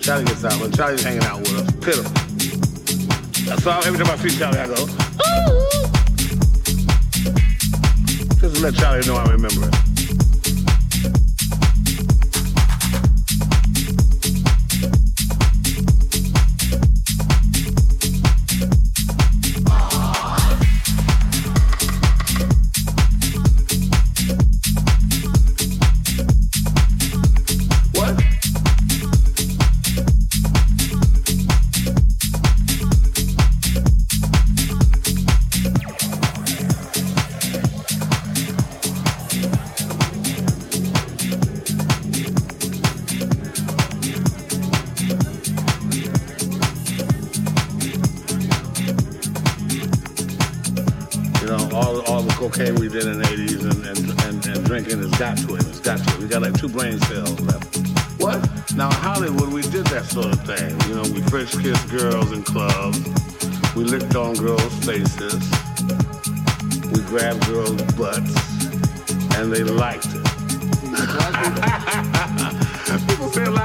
Charlie gets out, but Charlie's hanging out with us. Pitiful. That's all. Every time I see Charlie, I go, ooh. Just to let Charlie know I remember it.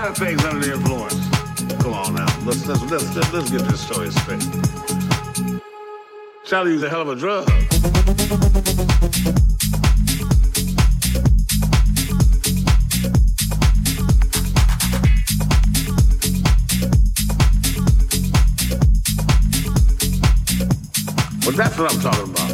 Lot of things under the influence. Come on now. Let's, let's, let's, let's, let's get this story straight. Charlie used a hell of a drug. But that's what I'm talking about.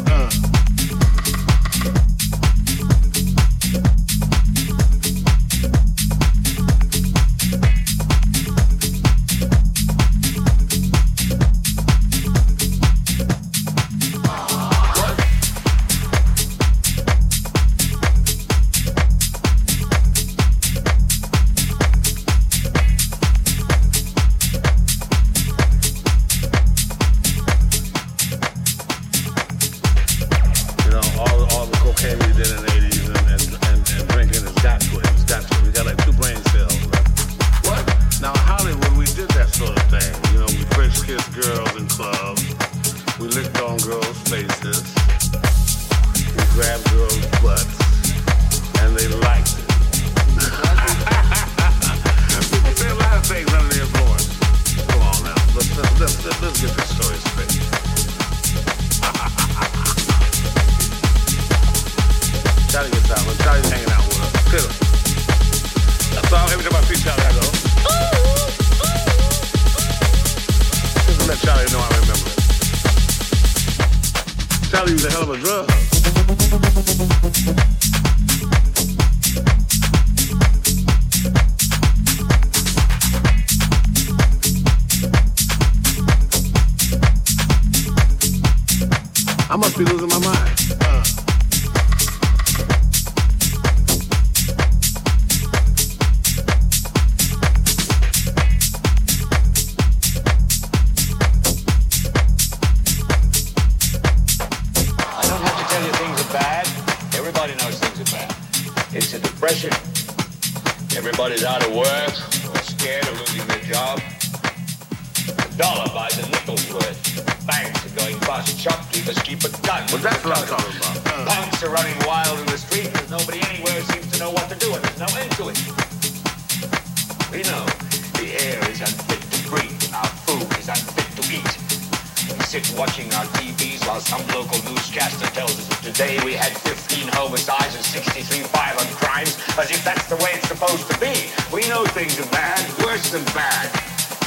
A. Banks are going bust. Shopkeepers keep a gun. But that's what I'm talking about. Uh. Punks are running wild in the street because nobody anywhere seems to know what to do and there's no end to it. We know the air is unfit to breathe and our food is unfit to eat. We sit watching our TVs while some local newscaster tells us that today we had 15 homicides and 63 violent crimes, as if that's the way it's supposed to be. We know things are bad, worse than bad.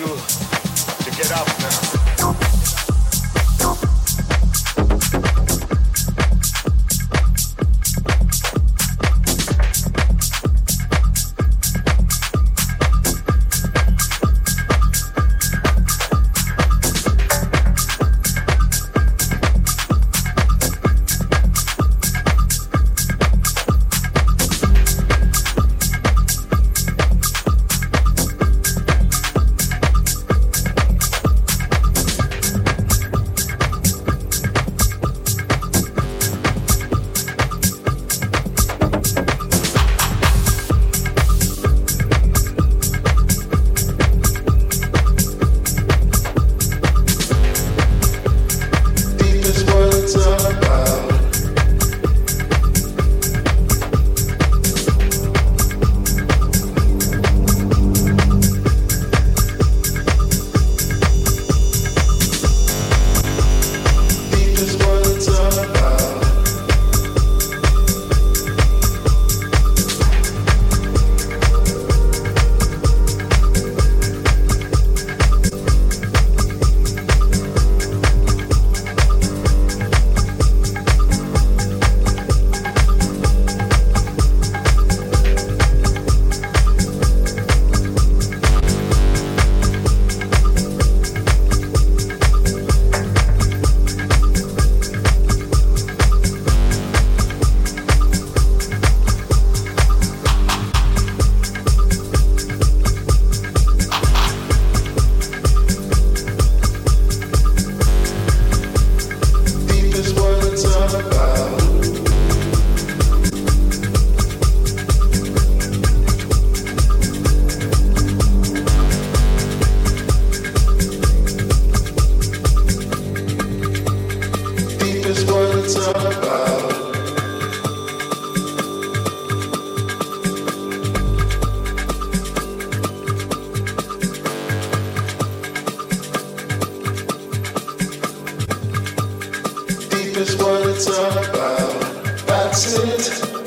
you to get up now. is what it's about. That's it.